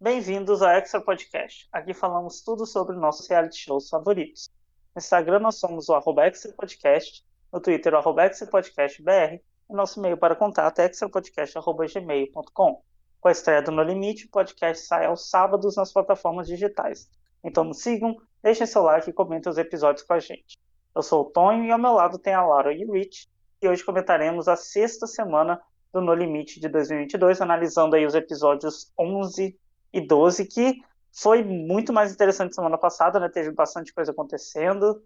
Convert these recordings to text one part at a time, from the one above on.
Bem-vindos ao Extra Podcast. Aqui falamos tudo sobre nossos reality shows favoritos. No Instagram nós somos o Extra Podcast, no Twitter o Extra Podcast BR e nosso e-mail para contato é extrapodcast.gmail.com. Com a estreia do No Limite, o podcast sai aos sábados nas plataformas digitais. Então nos sigam, deixem seu like e comentem os episódios com a gente. Eu sou o Tonho e ao meu lado tem a Laura e o Rich, e hoje comentaremos a sexta semana do No Limite de 2022, analisando aí os episódios 11 e 12, que foi muito mais interessante semana passada, né? Teve bastante coisa acontecendo.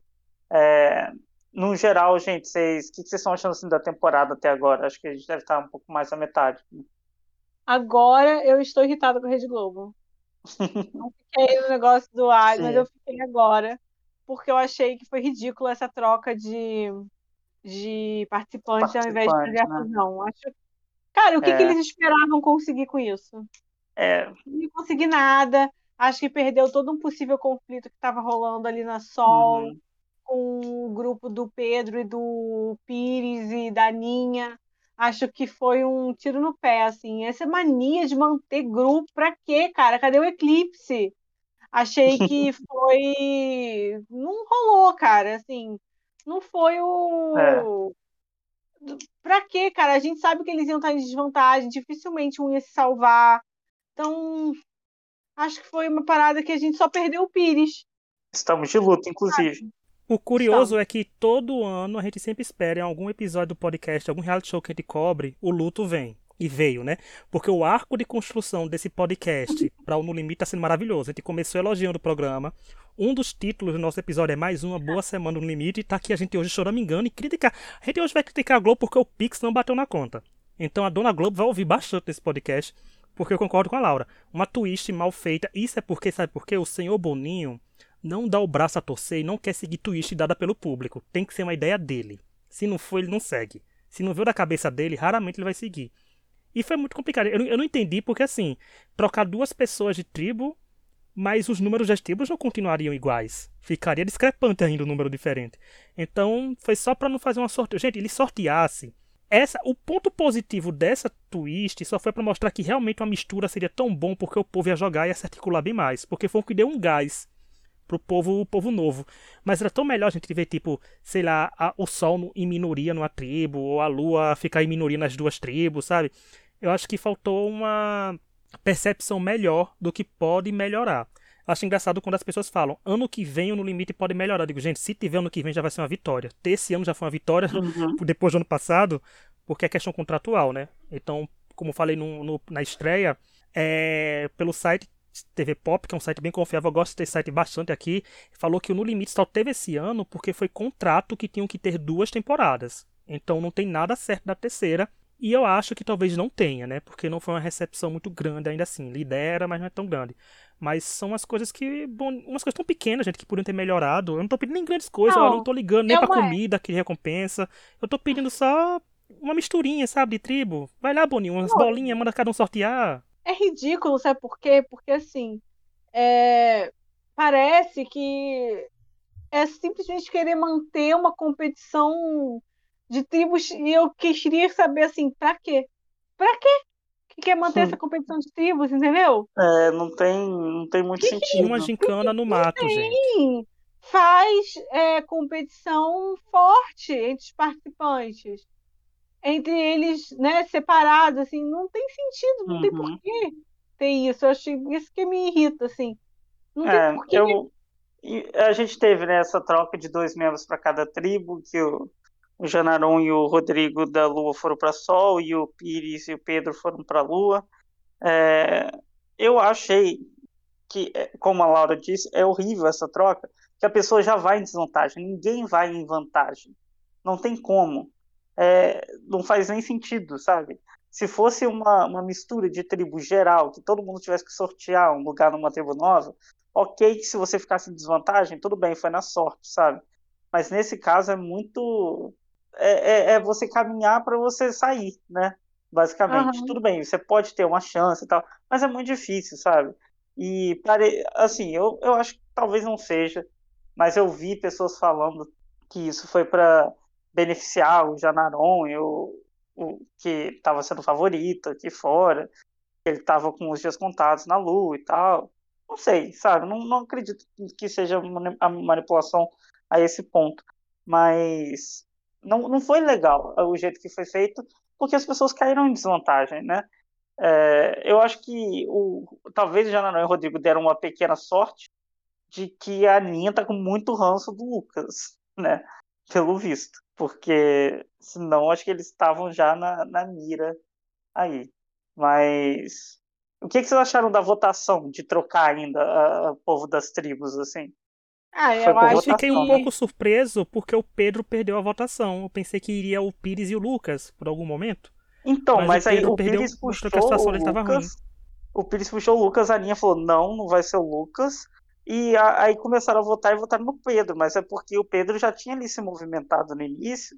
É, no geral, gente, vocês, o que vocês estão achando assim, da temporada até agora? Acho que a gente deve estar um pouco mais à metade. Agora eu estou irritada com a Rede Globo. Não fiquei no negócio do ar, mas eu fiquei agora, porque eu achei que foi ridículo essa troca de, de participantes ao invés de né? fusão. Acho... Cara, o que, é. que eles esperavam conseguir com isso? É. Não consegui nada. Acho que perdeu todo um possível conflito que estava rolando ali na Sol, uhum. com o grupo do Pedro e do Pires e da Ninha. Acho que foi um tiro no pé, assim. Essa mania de manter grupo, pra quê, cara? Cadê o eclipse? Achei que foi. Não rolou, cara. Assim, não foi o. É. Pra quê, cara? A gente sabe que eles iam estar em desvantagem, dificilmente um ia se salvar. Então, acho que foi uma parada que a gente só perdeu o Pires. Estamos de luta, inclusive. O curioso é que todo ano a gente sempre espera em algum episódio do podcast, algum reality show que a gente cobre, o luto vem. E veio, né? Porque o arco de construção desse podcast para o No Limite está sendo maravilhoso. A gente começou elogiando o programa. Um dos títulos do nosso episódio é Mais uma Boa Semana no Limite. E tá aqui a gente hoje choramingando e criticar. A gente hoje vai criticar a Globo porque o Pix não bateu na conta. Então a dona Globo vai ouvir bastante desse podcast porque eu concordo com a Laura. Uma twist mal feita. Isso é porque, sabe por quê? O senhor Boninho não dá o braço a torcer e não quer seguir twist dada pelo público. Tem que ser uma ideia dele. Se não for, ele não segue. Se não veio da cabeça dele, raramente ele vai seguir. E foi muito complicado. Eu, eu não entendi porque, assim, trocar duas pessoas de tribo, mas os números das tribos não continuariam iguais. Ficaria discrepante ainda o um número diferente. Então, foi só para não fazer uma sorte. Gente, ele sorteasse essa, o ponto positivo dessa twist só foi para mostrar que realmente uma mistura seria tão bom porque o povo ia jogar e ia se articular bem mais. Porque foi o que deu um gás pro povo, o povo novo. Mas era tão melhor a gente ver, tipo, sei lá, a, o sol em minoria numa tribo, ou a lua ficar em minoria nas duas tribos, sabe? Eu acho que faltou uma percepção melhor do que pode melhorar. Acho engraçado quando as pessoas falam, ano que vem o No Limite pode melhorar. Eu digo, gente, se tiver ano que vem já vai ser uma vitória. Ter esse ano já foi uma vitória uhum. depois do ano passado, porque é questão contratual, né? Então, como falei no, no, na estreia, é, pelo site TV Pop, que é um site bem confiável, eu gosto desse site bastante aqui, falou que o No Limite só teve esse ano porque foi contrato que tinham que ter duas temporadas. Então não tem nada certo da terceira. E eu acho que talvez não tenha, né? Porque não foi uma recepção muito grande ainda assim. Lidera, mas não é tão grande. Mas são as coisas que. Bom, umas coisas tão pequenas, gente, que poderiam ter melhorado. Eu não tô pedindo nem grandes coisas, não, eu não tô ligando nem pra é. comida que recompensa. Eu tô pedindo só uma misturinha, sabe, de tribo. Vai lá, Boninho, umas não. bolinhas, manda cada um sortear. É ridículo, sabe por quê? Porque assim. É... Parece que é simplesmente querer manter uma competição de tribos e eu queria saber assim, pra quê? Pra quê? que quer manter essa competição de tribos, entendeu? É, não tem, não tem muito que sentido. Uma gincana no mato, tem. gente. Faz é, competição forte entre os participantes. Entre eles, né, separados, assim, não tem sentido, não uhum. tem porquê ter isso. Eu acho isso que me irrita, assim. Não é, tem porquê. Eu, a gente teve né, essa troca de dois membros para cada tribo, que o, o Janaron e o Rodrigo da Lua foram para Sol e o Pires e o Pedro foram para Lua. É, eu achei que, é, como a Laura disse, é horrível essa troca, que a pessoa já vai em desvantagem, ninguém vai em vantagem. Não tem como. É, não faz nem sentido, sabe? Se fosse uma, uma mistura de tribo geral, que todo mundo tivesse que sortear um lugar numa tribo nova, ok que se você ficasse em desvantagem, tudo bem, foi na sorte, sabe? Mas nesse caso é muito é, é, é você caminhar para você sair, né? Basicamente. Uhum. Tudo bem, você pode ter uma chance e tal, mas é muito difícil, sabe? E, pare... assim, eu, eu acho que talvez não seja, mas eu vi pessoas falando que isso foi para beneficiar o Janaron, eu, o, que estava sendo favorito aqui fora. ele estava com os dias contados na Lua e tal. Não sei, sabe? Não, não acredito que seja a manipulação a esse ponto. Mas não, não foi legal o jeito que foi feito, porque as pessoas caíram em desvantagem, né? É, eu acho que o, talvez o Janarão e o Rodrigo deram uma pequena sorte de que a Aninha tá com muito ranço do Lucas, né? Pelo visto. Porque senão acho que eles estavam já na, na mira aí. Mas o que, que vocês acharam da votação de trocar ainda o povo das tribos, assim? Ah, eu acho fiquei um pouco surpreso porque o Pedro perdeu a votação. Eu pensei que iria o Pires e o Lucas por algum momento. Então, mas, mas o aí o Pires puxou o Lucas. O Pires puxou o Lucas, a linha falou: não, não vai ser o Lucas. E a, aí começaram a votar e votaram no Pedro, mas é porque o Pedro já tinha ali se movimentado no início,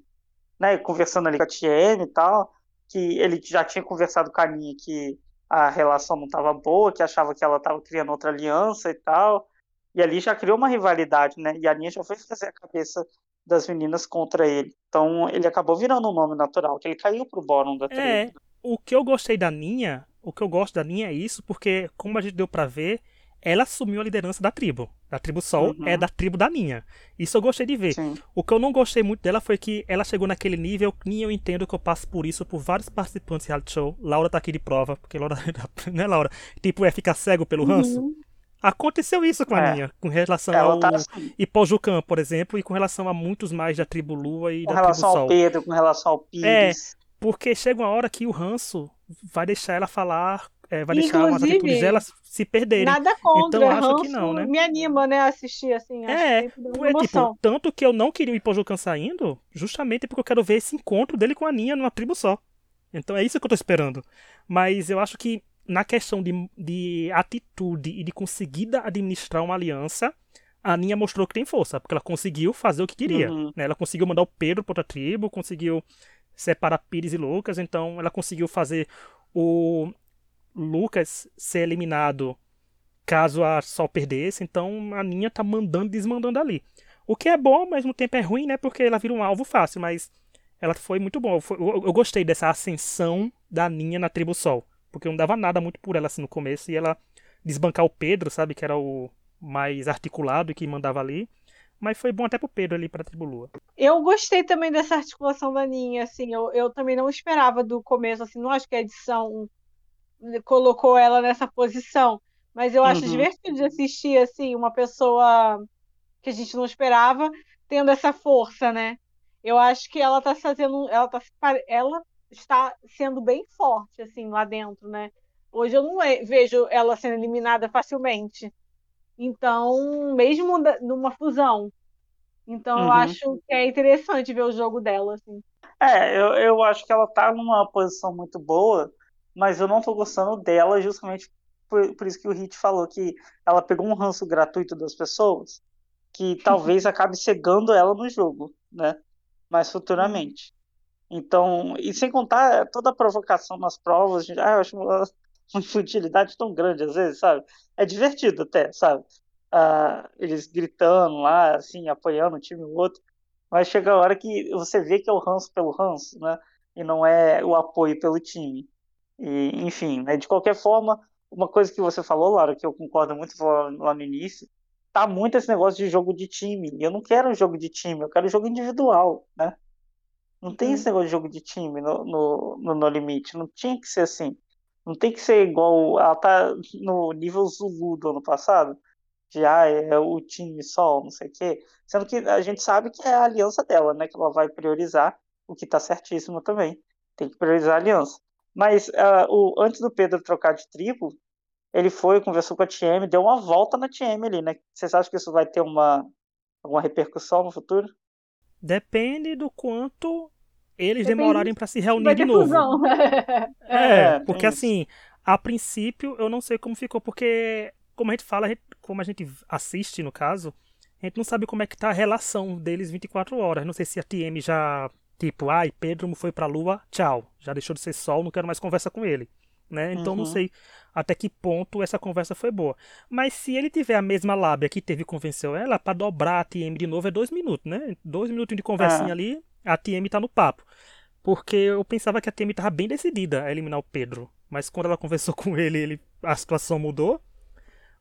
né? Conversando ali com a TM e tal, que ele já tinha conversado com a Aninha que a relação não estava boa, que achava que ela estava criando outra aliança e tal. E ali já criou uma rivalidade, né? E a Aninha já foi fazer a cabeça das meninas contra ele. Então ele acabou virando um nome natural, que ele caiu pro bórum da tribo. É, o que eu gostei da Ninha, o que eu gosto da Ninha é isso, porque como a gente deu para ver, ela assumiu a liderança da tribo. Da tribo Sol é uhum. é da tribo da Ninha. Isso eu gostei de ver. Sim. O que eu não gostei muito dela foi que ela chegou naquele nível, Ninha eu entendo que eu passo por isso por vários participantes do reality show. Laura tá aqui de prova, porque Laura, né, Laura? Tipo, é ficar cego pelo ranço. Uhum. Aconteceu isso com a é. com relação Ela ao tá assim. Ipojucan, por exemplo, e com relação a muitos mais da tribo Lua e com da tribo Sol. Com relação ao Pedro, com relação ao Pires. É, porque chega uma hora que o ranço vai deixar ela falar, é, vai Inclusive, deixar umas atitudes dela se perderem. Nada contra, então acho que não, né? Me anima, né, assistir assim. É, é tipo, tanto que eu não queria o Ipojucan saindo, justamente porque eu quero ver esse encontro dele com a Ninha numa tribo só. Então é isso que eu tô esperando. Mas eu acho que na questão de, de atitude e de conseguir administrar uma aliança, a Aninha mostrou que tem força, porque ela conseguiu fazer o que queria. Uhum. Né? Ela conseguiu mandar o Pedro para outra tribo, conseguiu separar Pires e Lucas, então ela conseguiu fazer o Lucas ser eliminado caso a Sol perdesse, então a Aninha tá mandando e desmandando ali. O que é bom, mas ao mesmo tempo é ruim, né? Porque ela vira um alvo fácil, mas ela foi muito bom. Eu, eu gostei dessa ascensão da Aninha na tribo Sol porque eu não dava nada muito por ela assim no começo, e ela desbancar o Pedro, sabe, que era o mais articulado e que mandava ali. Mas foi bom até pro Pedro ali pra Tribulua. Eu gostei também dessa articulação da Ninha, assim, eu, eu também não esperava do começo, assim, não acho que a edição colocou ela nessa posição, mas eu acho uhum. divertido de assistir, assim, uma pessoa que a gente não esperava tendo essa força, né? Eu acho que ela tá fazendo, ela tá, ela está sendo bem forte, assim, lá dentro, né? Hoje eu não vejo ela sendo eliminada facilmente. Então, mesmo numa fusão. Então, uhum. eu acho que é interessante ver o jogo dela, assim. É, eu, eu acho que ela tá numa posição muito boa, mas eu não tô gostando dela justamente por, por isso que o Hit falou que ela pegou um ranço gratuito das pessoas que talvez acabe cegando ela no jogo, né? Mais futuramente. Então, e sem contar toda a provocação nas provas, ah, eu acho uma, uma tão grande às vezes, sabe? É divertido até, sabe? Ah, eles gritando lá, assim, apoiando um time ou outro, mas chega a hora que você vê que é o ranço pelo ranço, né? E não é o apoio pelo time. E, enfim, né? de qualquer forma, uma coisa que você falou, Laura, que eu concordo muito lá no início, tá muito esse negócio de jogo de time. Eu não quero um jogo de time, eu quero um jogo individual, né? Não tem esse negócio de jogo de time no, no, no, no Limite. Não tinha que ser assim. Não tem que ser igual. Ela tá no nível Zulu do ano passado. De ah, é o time só, não sei o quê. Sendo que a gente sabe que é a aliança dela, né? Que ela vai priorizar, o que tá certíssimo também. Tem que priorizar a aliança. Mas uh, o, antes do Pedro trocar de tribo, ele foi, conversou com a TM, deu uma volta na TM ali, né? Vocês acham que isso vai ter uma, alguma repercussão no futuro? Depende do quanto eles demorarem para se reunir de novo. é, é, porque assim, a princípio eu não sei como ficou, porque como a gente fala, como a gente assiste no caso, a gente não sabe como é que tá a relação deles 24 horas. Não sei se a TM já, tipo, ai, Pedro foi pra lua, tchau. Já deixou de ser sol, não quero mais conversa com ele. Né? Então uhum. não sei até que ponto essa conversa foi boa. Mas se ele tiver a mesma lábia que teve e convenceu ela, para dobrar a TM de novo é dois minutos, né? Dois minutos de conversinha ah. ali, a TM tá no papo. Porque eu pensava que a TM tava bem decidida a eliminar o Pedro. mas quando ela conversou com ele, ele a situação mudou.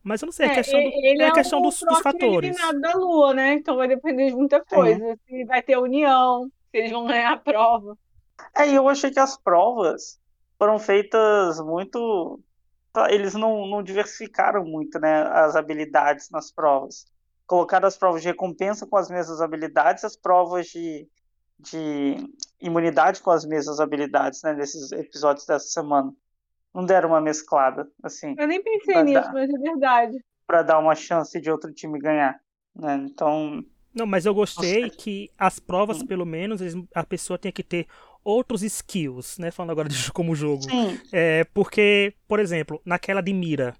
Mas eu não sei, é, questão, do, ele é, é questão o dos, dos fatores. eliminado da Lua, né? Então vai depender de muita coisa. Se vai ter união, se eles vão ganhar a prova. É, e eu achei que as provas foram feitas muito. Eles não, não diversificaram muito, né? As habilidades nas provas. Colocaram as provas de recompensa com as mesmas habilidades, as provas de, de imunidade com as mesmas habilidades, né? Nesses episódios dessa semana não deram uma mesclada, assim. Eu nem pensei nisso, dar, mas é verdade. Para dar uma chance de outro time ganhar, né? Então. Não, mas eu gostei Nossa. que as provas, hum. pelo menos, a pessoa tinha que ter outros skills, né? Falando agora de como jogo. Sim. É, porque, por exemplo, naquela de mira,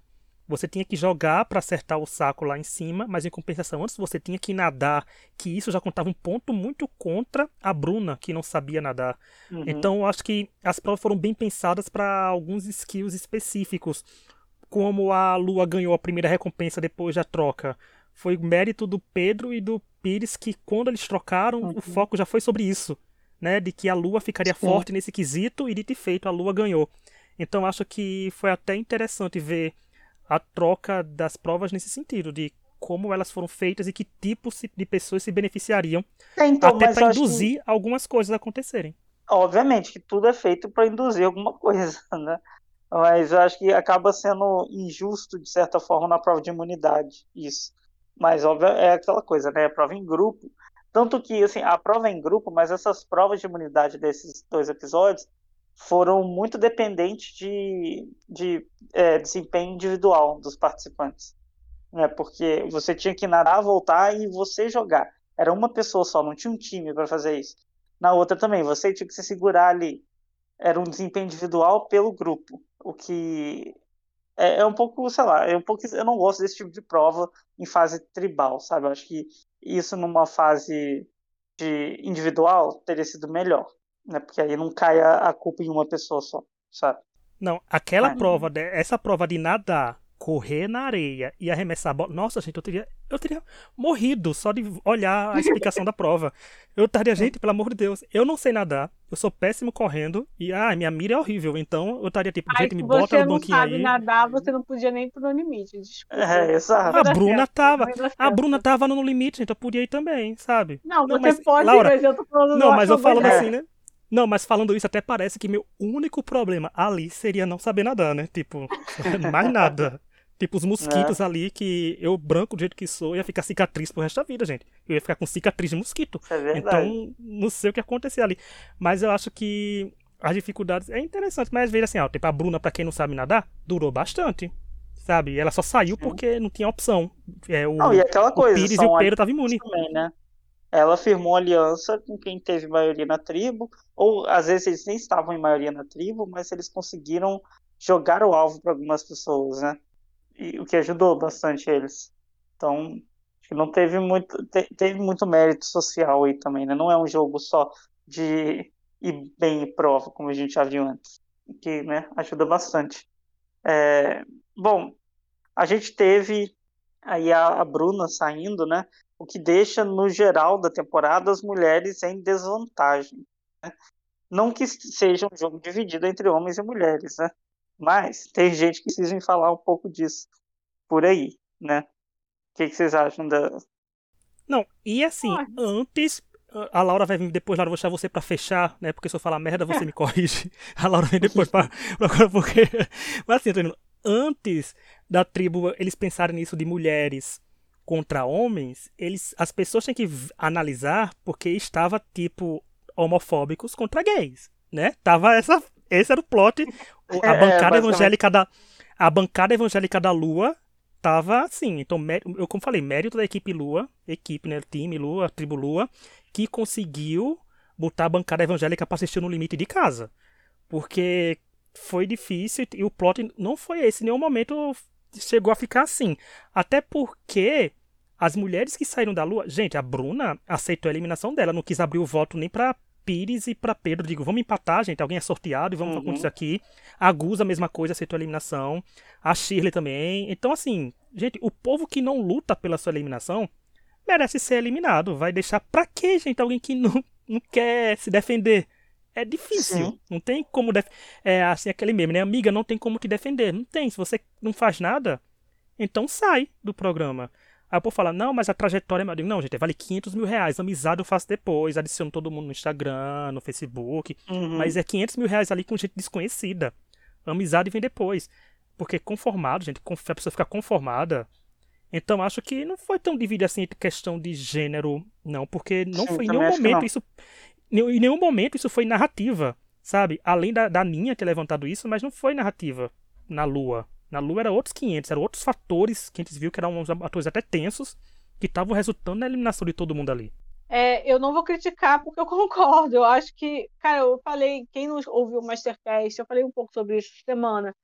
você tinha que jogar para acertar o saco lá em cima, mas em compensação, antes você tinha que nadar, que isso já contava um ponto muito contra a Bruna, que não sabia nadar. Uhum. Então, eu acho que as provas foram bem pensadas para alguns skills específicos, como a Lua ganhou a primeira recompensa depois da troca. Foi mérito do Pedro e do Pires que, quando eles trocaram, uhum. o foco já foi sobre isso, né? De que a Lua ficaria Sim. forte nesse quesito e, de feito, a Lua ganhou. Então, acho que foi até interessante ver a troca das provas nesse sentido, de como elas foram feitas e que tipos de pessoas se beneficiariam, é, então, até para induzir que... algumas coisas a acontecerem. Obviamente que tudo é feito para induzir alguma coisa, né? Mas eu acho que acaba sendo injusto, de certa forma, na prova de imunidade, isso. Mas, óbvio, é aquela coisa, né? A prova em grupo. Tanto que, assim, a prova é em grupo, mas essas provas de imunidade desses dois episódios foram muito dependentes de, de é, desempenho individual dos participantes. Né? Porque você tinha que nadar, voltar e você jogar. Era uma pessoa só, não tinha um time para fazer isso. Na outra também, você tinha que se segurar ali. Era um desempenho individual pelo grupo. O que é, é um pouco, sei lá, é um pouco, eu não gosto desse tipo de prova em fase tribal, sabe? Eu acho que isso numa fase de individual teria sido melhor né? Porque aí não cai a, a culpa em uma pessoa só, sabe? Não, aquela prova, de, essa prova de nadar, correr na areia e arremessar a bola. Nossa, gente, eu teria, eu teria morrido só de olhar a explicação da prova. Eu estaria, gente, pelo amor de Deus, eu não sei nadar, eu sou péssimo correndo e, ah, minha mira é horrível. Então eu estaria tipo, gente, me bota no banquinho aí. Se você não sabe nadar, você não podia nem ir pro limite, desculpa. É, exato. A Bruna tava, a Bruna tava no limite, gente, eu podia ir também, sabe? Não, não você mas, pode, Laura, mas eu tô falando Não, mas eu falando assim, né? Não, mas falando isso, até parece que meu único problema ali seria não saber nadar, né? Tipo, mais nada. Tipo, os mosquitos é. ali, que eu, branco do jeito que sou, ia ficar cicatriz pro resto da vida, gente. Eu ia ficar com cicatriz de mosquito. É então, não sei o que acontecer ali. Mas eu acho que as dificuldades é interessante. Mas veja assim, ó, tipo, a Bruna, pra quem não sabe nadar, durou bastante. Sabe? Ela só saiu Sim. porque não tinha opção. É, o, não, e aquela coisa, o Pires e o Pedro estavam imune. Também, né? Ela firmou aliança com quem teve maioria na tribo, ou às vezes eles nem estavam em maioria na tribo, mas eles conseguiram jogar o alvo para algumas pessoas, né? E, o que ajudou bastante eles. Então, acho que não teve muito, te, teve muito mérito social aí também, né? Não é um jogo só de ir bem em prova, como a gente já viu antes, que né, ajuda bastante. É, bom, a gente teve aí a, a Bruna saindo, né? O que deixa, no geral da temporada, as mulheres em desvantagem. Né? Não que seja um jogo dividido entre homens e mulheres, né? Mas tem gente que precisa falar um pouco disso por aí, né? O que, que vocês acham da. Não, e assim, antes. A Laura vai vir depois, Laura, vou deixar você para fechar, né? Porque se eu falar merda, você me corrige. A Laura vem depois para agora porque. Mas assim, antes da tribo eles pensarem nisso de mulheres contra homens, eles, as pessoas têm que analisar porque estava tipo homofóbicos contra gays, né? Tava essa, esse era o plot. A é, bancada é, evangélica da a bancada evangélica da Lua tava assim. Então, eu como falei, mérito da equipe Lua, equipe, né, time Lua, tribo Lua, que conseguiu botar a bancada evangélica para assistir no limite de casa. Porque foi difícil e o plot não foi esse em nenhum momento chegou a ficar assim. Até porque as mulheres que saíram da Lua. Gente, a Bruna aceitou a eliminação dela, não quis abrir o voto nem pra Pires e para Pedro. Digo, vamos empatar, gente. Alguém é sorteado e vamos uhum. acontecer aqui. A Gus, a mesma coisa, aceitou a eliminação. A Shirley também. Então, assim, gente, o povo que não luta pela sua eliminação merece ser eliminado. Vai deixar pra quê, gente? Alguém que não, não quer se defender. É difícil. Sim. Não tem como. Def... É assim, aquele meme, né? Amiga, não tem como te defender. Não tem. Se você não faz nada, então sai do programa. Aí o povo fala, não, mas a trajetória. Digo, não, gente, vale 500 mil reais. Amizade eu faço depois. Adiciono todo mundo no Instagram, no Facebook. Uhum. Mas é 500 mil reais ali com gente desconhecida. Amizade vem depois. Porque conformado, gente, a pessoa fica conformada. Então acho que não foi tão dividido assim entre questão de gênero, não. Porque não Sim, foi em nenhum momento isso. Em nenhum momento isso foi narrativa, sabe? Além da, da Ninha ter levantado isso, mas não foi narrativa na Lua. Na Lua era outros 500, eram outros fatores que a gente viu que eram uns atores até tensos, que estavam resultando na eliminação de todo mundo ali. É, eu não vou criticar porque eu concordo. Eu acho que, cara, eu falei, quem não ouviu o Mastercast, eu falei um pouco sobre isso semana.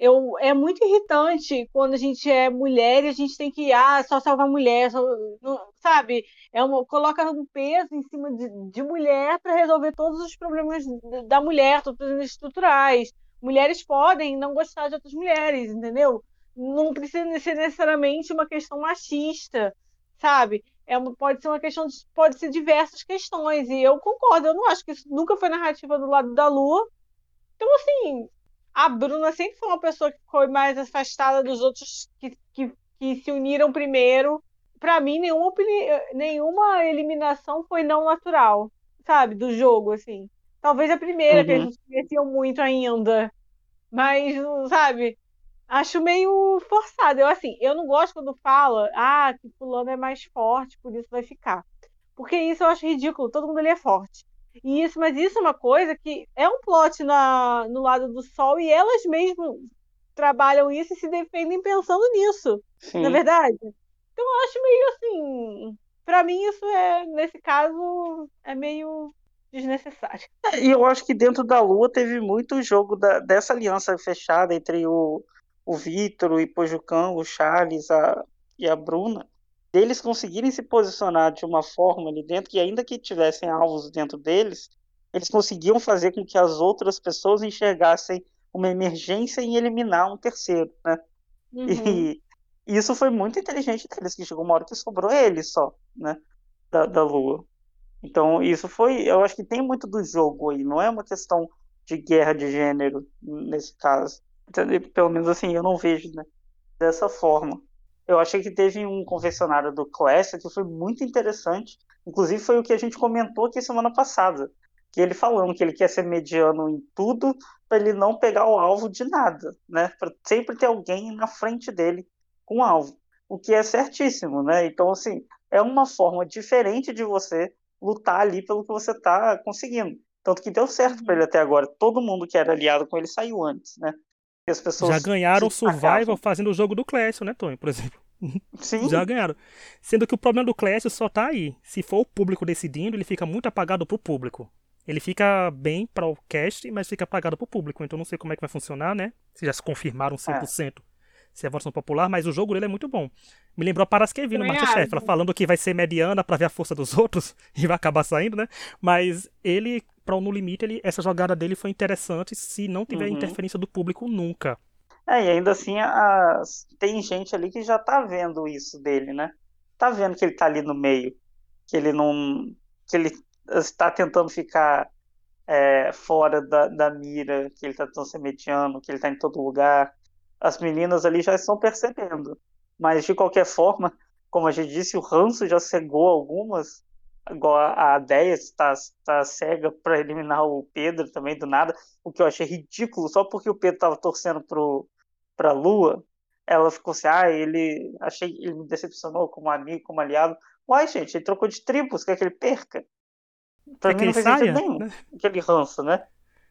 Eu, é muito irritante quando a gente é mulher e a gente tem que ah, só salvar mulher, só, não, sabe? É uma, coloca um peso em cima de, de mulher para resolver todos os problemas da mulher, todos os problemas estruturais. Mulheres podem não gostar de outras mulheres, entendeu? Não precisa ser necessariamente uma questão machista, sabe? É uma, pode ser uma questão, de, pode ser diversas questões. E eu concordo, eu não acho que isso nunca foi narrativa do lado da Lua. Então, assim, a Bruna sempre foi uma pessoa que foi mais afastada dos outros que, que, que se uniram primeiro. Para mim, nenhuma, nenhuma eliminação foi não natural, sabe? Do jogo, assim. Talvez a primeira, uhum. que a gente conhecia muito ainda. Mas, sabe? Acho meio forçado. Eu, assim, eu não gosto quando fala, ah, que fulano é mais forte, por isso vai ficar. Porque isso eu acho ridículo. Todo mundo ali é forte. E isso, mas isso é uma coisa que é um plot na, no lado do sol e elas mesmo trabalham isso e se defendem pensando nisso. Sim. Na é verdade. Então eu acho meio assim. Para mim, isso é, nesse caso, é meio desnecessário. É, e eu acho que dentro da Lua teve muito jogo da, dessa aliança fechada entre o, o Vitor, o Ipojucan, o Charles a, e a Bruna deles conseguirem se posicionar de uma forma ali dentro, que ainda que tivessem alvos dentro deles, eles conseguiam fazer com que as outras pessoas enxergassem uma emergência em eliminar um terceiro, né? Uhum. E, isso foi muito inteligente deles, que chegou uma hora que sobrou ele só, né? Da, da Lua. Então, isso foi, eu acho que tem muito do jogo aí, não é uma questão de guerra de gênero nesse caso. Pelo menos assim, eu não vejo né, dessa forma eu achei que teve um confessionário do Classic que foi muito interessante. Inclusive, foi o que a gente comentou aqui semana passada. Que ele falando que ele quer ser mediano em tudo para ele não pegar o alvo de nada, né? Para sempre ter alguém na frente dele com o alvo. O que é certíssimo, né? Então, assim, é uma forma diferente de você lutar ali pelo que você está conseguindo. Tanto que deu certo para ele até agora. Todo mundo que era aliado com ele saiu antes, né? As pessoas. Já ganharam o Survival fazendo o jogo do Clash, né, Tony, por exemplo? Sim. Já ganharam. Sendo que o problema do Clash só tá aí. Se for o público decidindo, ele fica muito apagado pro público. Ele fica bem para o cast, mas fica apagado pro público. Então não sei como é que vai funcionar, né? Se já se confirmaram 100%. É. Se é a votação popular, mas o jogo dele é muito bom. Me lembrou a Paraskevi no Masterchef, ela falando que vai ser mediana para ver a força dos outros e vai acabar saindo, né? Mas ele para o No Limite, ele, essa jogada dele foi interessante se não tiver uhum. interferência do público nunca. É, e ainda assim a, tem gente ali que já tá vendo isso dele, né? Tá vendo que ele tá ali no meio, que ele não. que ele está tentando ficar é, fora da, da mira, que ele tá tentando ser mediano, que ele tá em todo lugar. As meninas ali já estão percebendo. Mas de qualquer forma, como a gente disse, o ranço já cegou algumas igual a, a Deia está, está cega para eliminar o Pedro também do nada, o que eu achei ridículo, só porque o Pedro estava torcendo para a Lua, ela ficou assim, ah, ele, achei, ele me decepcionou como amigo, como aliado. Uai, gente, ele trocou de tribos, quer que ele perca? Pra é mim não fez sentido nenhum, né? aquele ranço, né?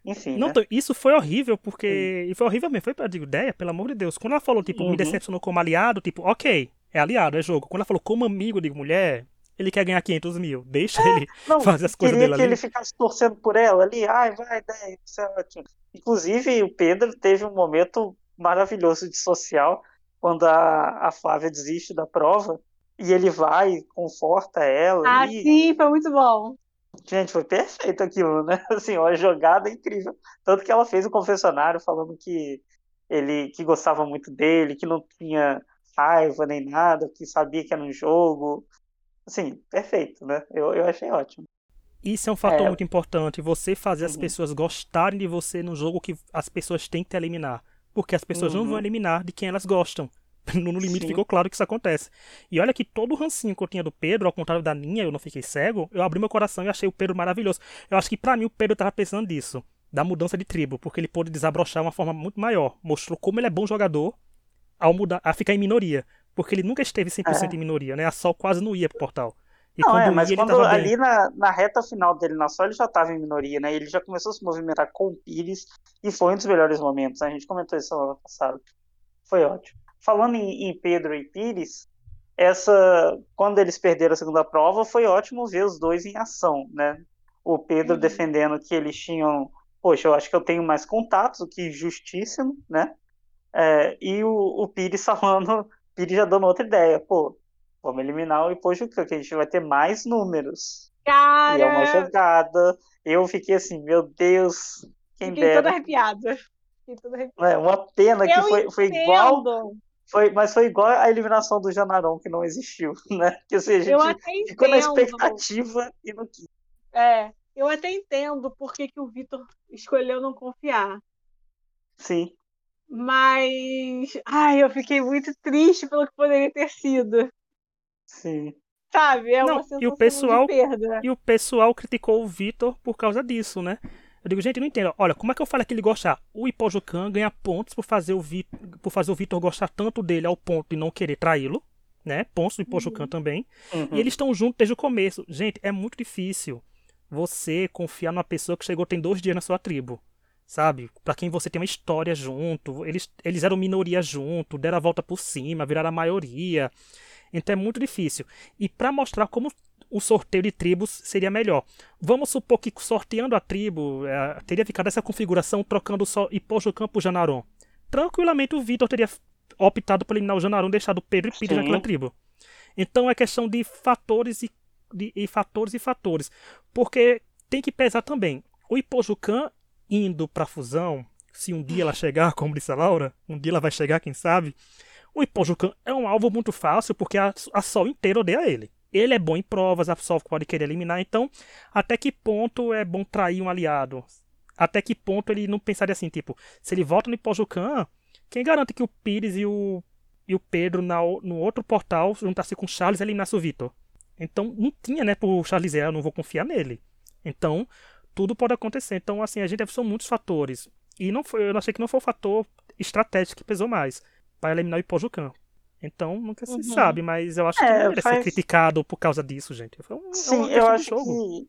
Enfim, não, né? Isso foi horrível, porque. Sim. E foi horrível mesmo, foi pra digo, ideia, pelo amor de Deus. Quando ela falou, tipo, uhum. me decepcionou como aliado, tipo, ok, é aliado, é jogo. Quando ela falou como amigo, eu digo, mulher, ele quer ganhar 500 mil. Deixa é, ele não, fazer as coisas dele que ali. ele ficasse torcendo por ela ali. Ai, vai, 10, isso é ótimo. Inclusive, o Pedro teve um momento maravilhoso de social quando a, a Flávia desiste da prova e ele vai, conforta ela. Ah, e... sim, foi muito bom. Gente, foi perfeito aquilo, né? Assim, uma jogada incrível. Tanto que ela fez o confessionário falando que ele que gostava muito dele, que não tinha raiva nem nada, que sabia que era um jogo, Assim, perfeito, né? Eu, eu achei ótimo. Isso é um fator é. muito importante. Você fazer uhum. as pessoas gostarem de você no jogo que as pessoas têm que te eliminar. Porque as pessoas uhum. não vão uhum. eliminar de quem elas gostam. No, limite Sim. ficou claro que isso acontece. E olha que todo o rancinho que eu tinha do Pedro, ao contrário da Ninha, eu não fiquei cego, eu abri meu coração e achei o Pedro maravilhoso. Eu acho que para mim o Pedro tava pensando disso, da mudança de tribo, porque ele pôde desabrochar de uma forma muito maior. Mostrou como ele é bom jogador ao mudar, a ficar em minoria. Porque ele nunca esteve 100% é. em minoria, né? A Sol quase não ia pro portal. E não, é, mas ia, quando ali na, na, reta final dele na Sol, ele já estava em minoria, né? Ele já começou a se movimentar com o Pires e foi um dos melhores momentos. Né? A gente comentou isso semana passada. Foi ótimo. Falando em, em, Pedro e Pires, essa quando eles perderam a segunda prova, foi ótimo ver os dois em ação, né? O Pedro uhum. defendendo que eles tinham, poxa, eu acho que eu tenho mais contatos, o que justíssimo, né? É, e o, o Pires falando, Pires já dando outra ideia, pô, Vamos eliminar o Ipojuca, que a gente vai ter mais números. Cara! E é uma jogada. Eu fiquei assim, meu Deus, quem fiquei dera. Toda arrepiada. Fiquei toda arrepiada. É, uma pena que foi, foi igual. Foi, mas foi igual a eliminação do Janaron, que não existiu, né? Que, assim, a gente ficou na expectativa e não quis. É, eu até entendo por que, que o Vitor escolheu não confiar. Sim. Mas. Ai, eu fiquei muito triste pelo que poderia ter sido. Sim. Sabe? É Não, uma sensação e o pessoal, de perda. E o pessoal criticou o Vitor por causa disso, né? Eu digo, gente, não entendo. Olha, como é que eu falo que ele gostar? O Ipojucan ganha pontos por fazer o Vitor, por fazer o Vitor gostar tanto dele ao ponto de não querer traí-lo, né? Pontos do Ipojucan uhum. também. Uhum. E eles estão juntos desde o começo. Gente, é muito difícil você confiar numa pessoa que chegou tem dois dias na sua tribo. Sabe? Para quem você tem uma história junto. Eles, eles eram minoria junto, deram a volta por cima, viraram a maioria. Então é muito difícil. E para mostrar como o sorteio de tribos seria melhor. Vamos supor que sorteando a tribo é, teria ficado essa configuração trocando só Ipojo Campo Janaron. Tranquilamente o Vitor teria optado por eliminar o Janaron deixado Pedro e Pires naquela tribo. Então é questão de fatores e, de, e fatores e fatores. Porque tem que pesar também. O Ipojucan indo para fusão, se um dia ela chegar, como disse a Laura, um dia ela vai chegar, quem sabe, o Ipojucan é um alvo muito fácil porque a, a Sol inteira odeia ele. Ele é bom em provas, a Sol pode querer eliminar, então até que ponto é bom trair um aliado? Até que ponto ele não pensaria assim, tipo, se ele volta no Ipojucan, quem garante que o Pires e o, e o Pedro na, no outro portal juntasse com o Charles e eliminasse o Vitor? Então não tinha, né, pro Charles, eu não vou confiar nele. Então, tudo pode acontecer. Então, assim, a gente são muitos fatores. E não foi, eu achei que não foi o fator estratégico que pesou mais para eliminar o Ipojucan. Então, nunca se uhum. sabe, mas eu acho que é, não faz... ser criticado por causa disso, gente. Foi um, é Sim, eu acho que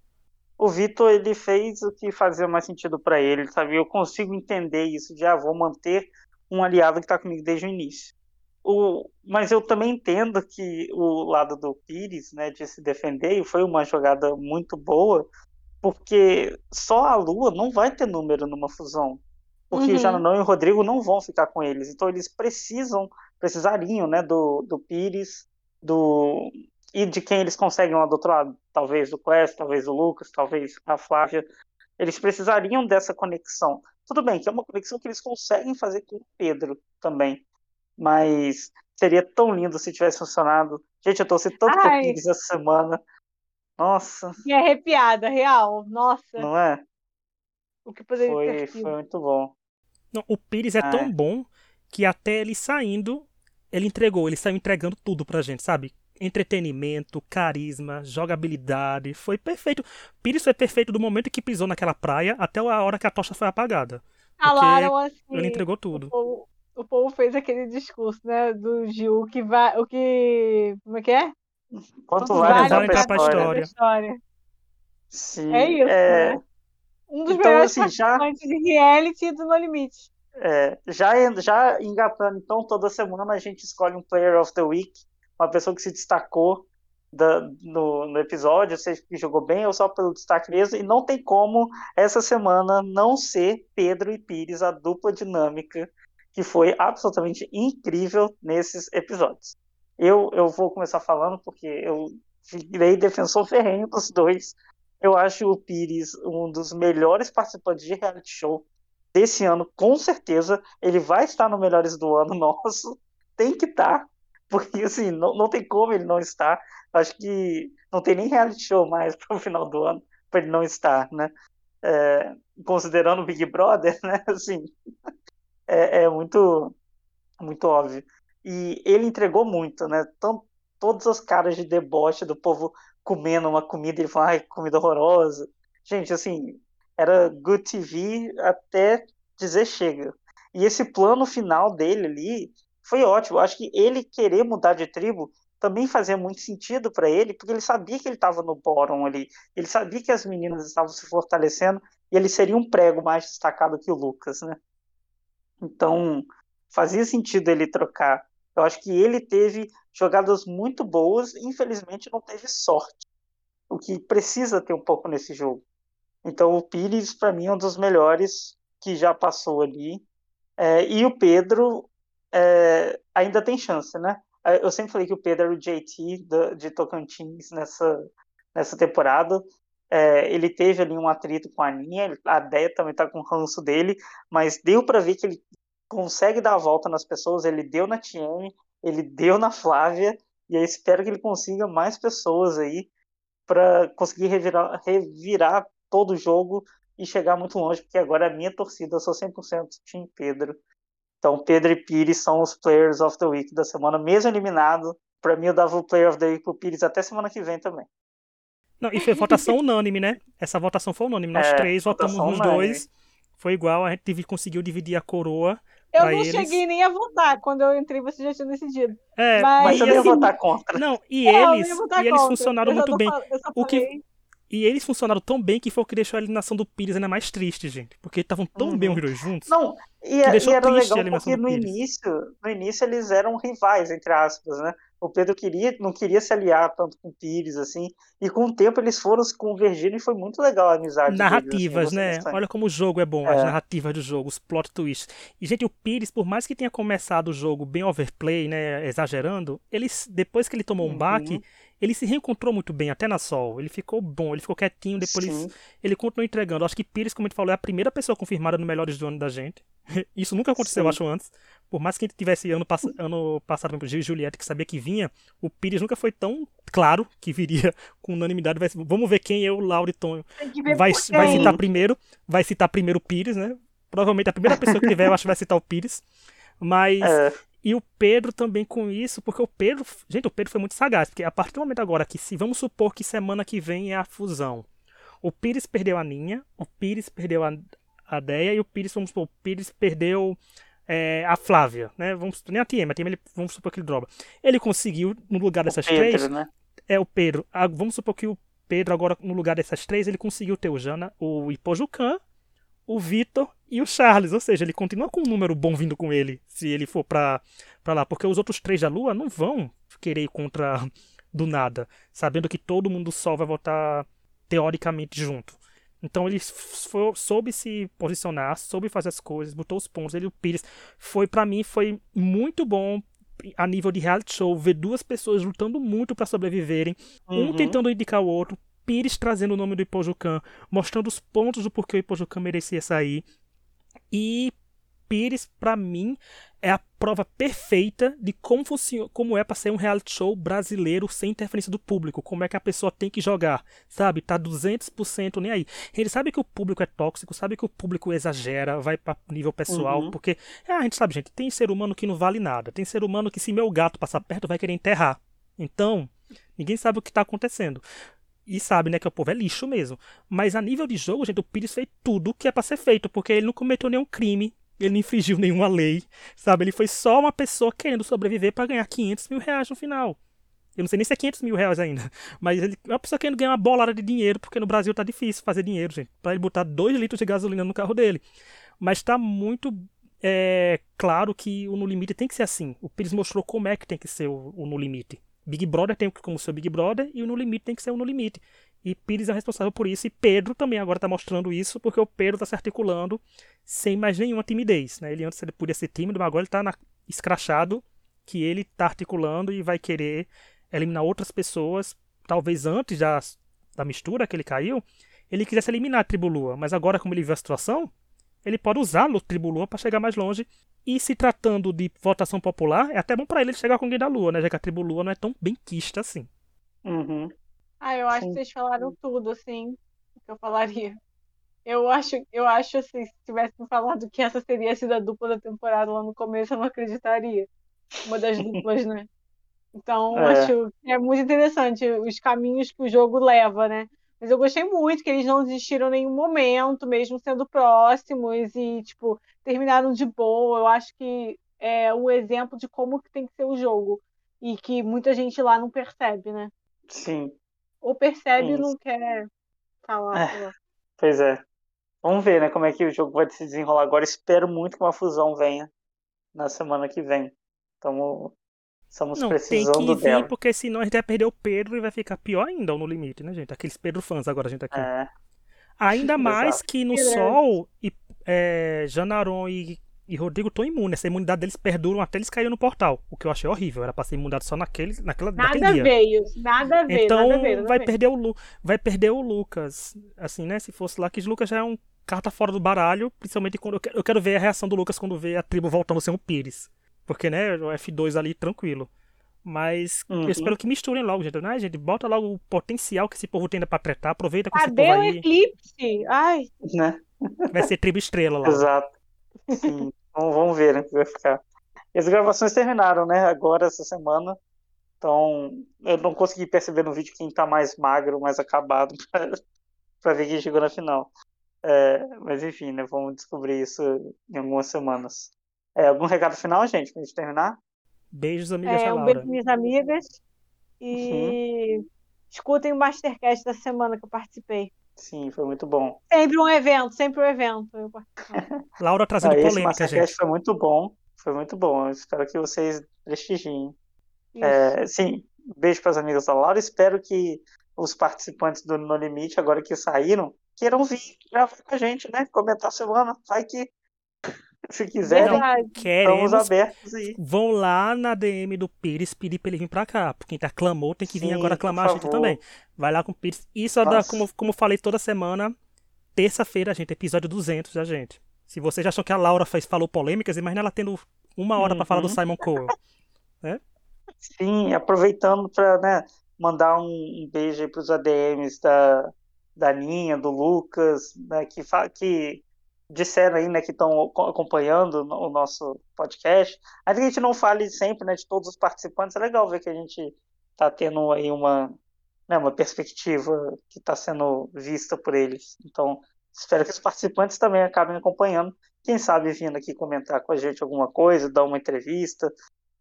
o Vitor ele fez o que fazia mais sentido para ele, sabe? Eu consigo entender isso de, ah, vou manter um aliado que está comigo desde o início. O, mas eu também entendo que o lado do Pires, né, de se defender, foi uma jogada muito boa, porque só a Lua não vai ter número numa fusão porque uhum. o Jananão e o Rodrigo não vão ficar com eles. Então eles precisam, precisariam, né, do, do Pires, do e de quem eles conseguem lá do outro lado, talvez do Quest, talvez do Lucas, talvez a Flávia. Eles precisariam dessa conexão. Tudo bem que é uma conexão que eles conseguem fazer com o Pedro também, mas seria tão lindo se tivesse funcionado. Gente, eu torci tanto Ai. pro Pires essa semana. Nossa. E arrepiada, real. Nossa. Não é? O que poderia foi, ter sido. Foi muito bom. Não, o Pires é, é tão bom que até ele saindo, ele entregou, ele saiu entregando tudo pra gente, sabe? Entretenimento, carisma, jogabilidade, foi perfeito. Pires foi perfeito do momento que pisou naquela praia até a hora que a tocha foi apagada. Falaram assim. Ele entregou tudo. O povo, o povo, fez aquele discurso, né, do Gil, que vai, o que, como é que é? Quanto, vale, vale entrar pra história. história. Sim, é isso, é... né? Um dos então, melhores assim, já... de reality do No Limite. É, já, já engatando, então, toda semana a gente escolhe um Player of the Week, uma pessoa que se destacou da, no, no, episódio, seja que jogou bem ou só pelo destaque mesmo, e não tem como essa semana não ser Pedro e Pires, a dupla dinâmica, que foi absolutamente incrível nesses episódios. Eu, eu vou começar falando porque eu virei defensor ferrenho dos dois eu acho o Pires um dos melhores participantes de reality show desse ano, com certeza. Ele vai estar no Melhores do Ano nosso. Tem que estar. Porque, assim, não, não tem como ele não estar. Acho que não tem nem reality show mais para o final do ano. para ele não estar, né? É, considerando o Big Brother, né? Assim, é, é, muito, muito óbvio. E ele entregou muito, né? Tão, todos os caras de deboche do povo comendo uma comida ele falou, ai, comida horrorosa. Gente, assim, era good TV até dizer chega. E esse plano final dele ali foi ótimo. Acho que ele querer mudar de tribo também fazia muito sentido para ele, porque ele sabia que ele estava no bórum ali. Ele sabia que as meninas estavam se fortalecendo e ele seria um prego mais destacado que o Lucas, né? Então, fazia sentido ele trocar. Eu acho que ele teve jogadas muito boas, infelizmente não teve sorte. O que precisa ter um pouco nesse jogo. Então, o Pires, para mim, é um dos melhores que já passou ali. É, e o Pedro é, ainda tem chance, né? É, eu sempre falei que o Pedro era o JT de Tocantins nessa, nessa temporada. É, ele teve ali um atrito com a Aninha, a Deia também tá com ranço dele, mas deu para ver que ele consegue dar a volta nas pessoas. Ele deu na Tiene, ele deu na Flávia, e eu espero que ele consiga mais pessoas aí para conseguir revirar, revirar todo o jogo e chegar muito longe, porque agora é a minha torcida, eu sou 100% Team Pedro. Então, Pedro e Pires são os Players of the Week da semana, mesmo eliminado. Para mim, eu dava o Player of the Week pro Pires até semana que vem também. Não, e foi votação unânime, né? Essa votação foi unânime. Nós é, três votamos nos unânime. dois. Foi igual, a gente conseguiu dividir a coroa. Eu não eles. cheguei nem a votar. Quando eu entrei, você já tinha decidido. É, mas, mas você ia assim, votar contra. Não, e eles, e eles funcionaram muito bem. o que, e eles funcionaram tão bem que foi o que deixou a eliminação do Pires ainda mais triste, gente. Porque estavam tão uhum. bem os dois juntos. Não, e, é, e era legal porque no início, no início eles eram rivais, entre aspas, né? O Pedro queria, não queria se aliar tanto com o Pires, assim, e com o tempo eles foram se convergindo e foi muito legal a amizade Narrativas, deles, assim, né? Olha como o jogo é bom, é. as narrativas do jogo, os plot twists. E, gente, o Pires, por mais que tenha começado o jogo bem overplay, né, exagerando, eles, depois que ele tomou um uhum. baque, ele se reencontrou muito bem, até na Sol. Ele ficou bom, ele ficou quietinho, depois ele, ele, continuou entregando. Acho que Pires, como a gente falou, é a primeira pessoa confirmada no Melhores do Ano da gente. Isso nunca aconteceu, Sim. acho, antes. Por mais que a gente tivesse ano, pass ano passado, por exemplo, Gil e Juliette, que sabia que vinha, o Pires nunca foi tão claro que viria com unanimidade. Vai, vamos ver quem é o Lauriton vai, vai citar primeiro. Vai citar primeiro o Pires, né? Provavelmente a primeira pessoa que tiver, eu acho que vai citar o Pires. Mas é. E o Pedro também com isso, porque o Pedro, gente, o Pedro foi muito sagaz, porque a partir do momento agora que se vamos supor que semana que vem é a fusão. O Pires perdeu a Ninha, o Pires perdeu a, a Deia e o Pires, vamos supor, o Pires perdeu é, a Flávia, né? Vamos, nem a Tiema, a Tiema ele, vamos supor que ele droga. Ele conseguiu, no lugar dessas Pedro, três. Né? É o Pedro. A, vamos supor que o Pedro, agora, no lugar dessas três, ele conseguiu ter o Jana, o Ipojucan, o Vitor e o Charles. Ou seja, ele continua com um número bom vindo com ele, se ele for pra, pra lá. Porque os outros três da Lua não vão querer ir contra do nada, sabendo que todo mundo só vai votar teoricamente junto. Então ele soube se posicionar, soube fazer as coisas, botou os pontos. Ele e o Pires foi para mim foi muito bom a nível de reality show ver duas pessoas lutando muito para sobreviverem, uhum. um tentando indicar o outro, Pires trazendo o nome do Ipojucan, mostrando os pontos do porquê o Ipojucan merecia sair. E Pires, para mim, é a prova perfeita de como, funciona, como é para ser um reality show brasileiro sem interferência do público. Como é que a pessoa tem que jogar, sabe? Tá 200% nem aí. Ele sabe que o público é tóxico, sabe que o público exagera, vai para nível pessoal, uhum. porque é, a gente sabe, gente, tem ser humano que não vale nada. Tem ser humano que se meu gato passar perto vai querer enterrar. Então, ninguém sabe o que tá acontecendo e sabe, né, que o povo é lixo mesmo. Mas a nível de jogo, gente, o Pires fez tudo que é pra ser feito, porque ele não cometeu nenhum crime, ele não infringiu nenhuma lei, sabe? Ele foi só uma pessoa querendo sobreviver para ganhar 500 mil reais no final. Eu não sei nem se é 500 mil reais ainda, mas ele é uma pessoa querendo ganhar uma bolada de dinheiro, porque no Brasil tá difícil fazer dinheiro, gente, para ele botar 2 litros de gasolina no carro dele. Mas tá muito é, claro que o No Limite tem que ser assim. O Pires mostrou como é que tem que ser o, o No Limite. Big Brother tem como ser Big Brother e o No Limite tem que ser o No Limite. E Pires é responsável por isso. E Pedro também agora está mostrando isso, porque o Pedro está se articulando sem mais nenhuma timidez. Né? Ele antes ele podia ser tímido, mas agora ele está escrachado que ele está articulando e vai querer eliminar outras pessoas. Talvez antes da, da mistura que ele caiu, ele quisesse eliminar a Tribulua. Mas agora, como ele viu a situação, ele pode usar o Tribulua para chegar mais longe e se tratando de votação popular, é até bom para ele chegar com alguém da Lua, né? Já que a tribo Lua não é tão bem quista assim. Uhum. Ah, eu acho Sim. que vocês falaram tudo, assim. o que eu falaria. Eu acho, eu acho assim, se tivesse me falado que essa teria sido a dupla da temporada lá no começo, eu não acreditaria. Uma das duplas, né? Então, é. acho que é muito interessante os caminhos que o jogo leva, né? Mas eu gostei muito que eles não desistiram em nenhum momento, mesmo sendo próximos e, tipo, terminaram de boa. Eu acho que é o exemplo de como que tem que ser o jogo. E que muita gente lá não percebe, né? Sim. Ou percebe e não quer falar. É. Pois é. Vamos ver, né, como é que o jogo vai se desenrolar agora. Espero muito que uma fusão venha na semana que vem. Estamos Estamos não, precisando tem que vir, dela. porque senão a gente vai perder o Pedro e vai ficar pior ainda no limite, né, gente? Aqueles Pedro fãs agora a gente aqui. É. Ainda mais que no Sol, e, é, Janaron e, e Rodrigo estão imunes. Essa imunidade deles perduram até eles caírem no portal. O que eu achei horrível. Era pra ser imunidade só naquele, naquela, nada naquele dia. Veio, nada veio, então, nada veio. Nada vai, veio. Perder o, vai perder o Lucas. Assim, né? Se fosse lá, que o Lucas já é um carta fora do baralho. Principalmente quando eu quero, eu quero ver a reação do Lucas quando vê a tribo voltando a ser um Pires. Porque, né? O F2 ali tranquilo. Mas Uhum. eu espero que misturem logo, gente. Né, gente? Bota logo o potencial que esse povo tem ainda pra tretar. Aproveita com esse Cadê povo o aí. eclipse? Ai, Né? Vai ser tribo estrela lá. Exato. Sim. vamos, vamos ver, né? Como vai ficar. E as gravações terminaram, né? Agora, essa semana. Então, eu não consegui perceber no vídeo quem tá mais magro, mais acabado, pra, pra ver quem chegou na final. É, mas enfim, né? Vamos descobrir isso em algumas semanas. É, algum recado final, gente, pra gente terminar? Beijos, amigas é, um beijo minhas amigas. E escutem o Mastercast da semana que eu participei. Sim, foi muito bom. Sempre um evento, sempre um evento. Laura trazendo Ah, esse polêmica, Mastercast gente. foi muito bom. Foi muito bom. Eu espero que vocês prestigiem. É, sim, beijo para as amigas da Laura. Espero que os participantes do No Limite, agora que saíram, queiram vir gravar com a gente, né? Comentar a semana. Vai que, se quiserem, Verdade. estamos Queremos. abertos aí. Vão lá na DM do Pires pedir pra ele vir pra cá. Porque quem aclamou tem que vir Sim, agora por aclamar a gente favor. também. Vai lá com o Pires. Isso é Nossa. como, como eu falei toda semana, terça-feira, gente, episódio 200 da gente. Se vocês acham que a Laura fez, falou polêmicas, imagina ela tendo uma hora pra falar do Uhum. Simon Cowell. Sim, aproveitando para né, mandar um, um beijo aí para os ADMs da, da Ninha, do Lucas, né, que, fa- que disseram aí, né, que estão acompanhando o nosso podcast. Ainda que a gente não fale sempre, né, de todos os participantes, é legal ver que a gente está tendo aí uma, né, uma perspectiva que está sendo vista por eles. Então, espero que os participantes também acabem acompanhando. Quem sabe vindo aqui comentar com a gente alguma coisa, dar uma entrevista,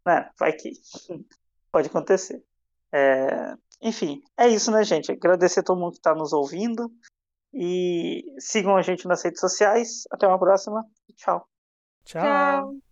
né? Vai que pode acontecer. É, enfim, é isso, né, gente? Agradecer a todo mundo que está nos ouvindo e sigam a gente nas redes sociais. Até uma próxima. Tchau. Tchau. Tchau.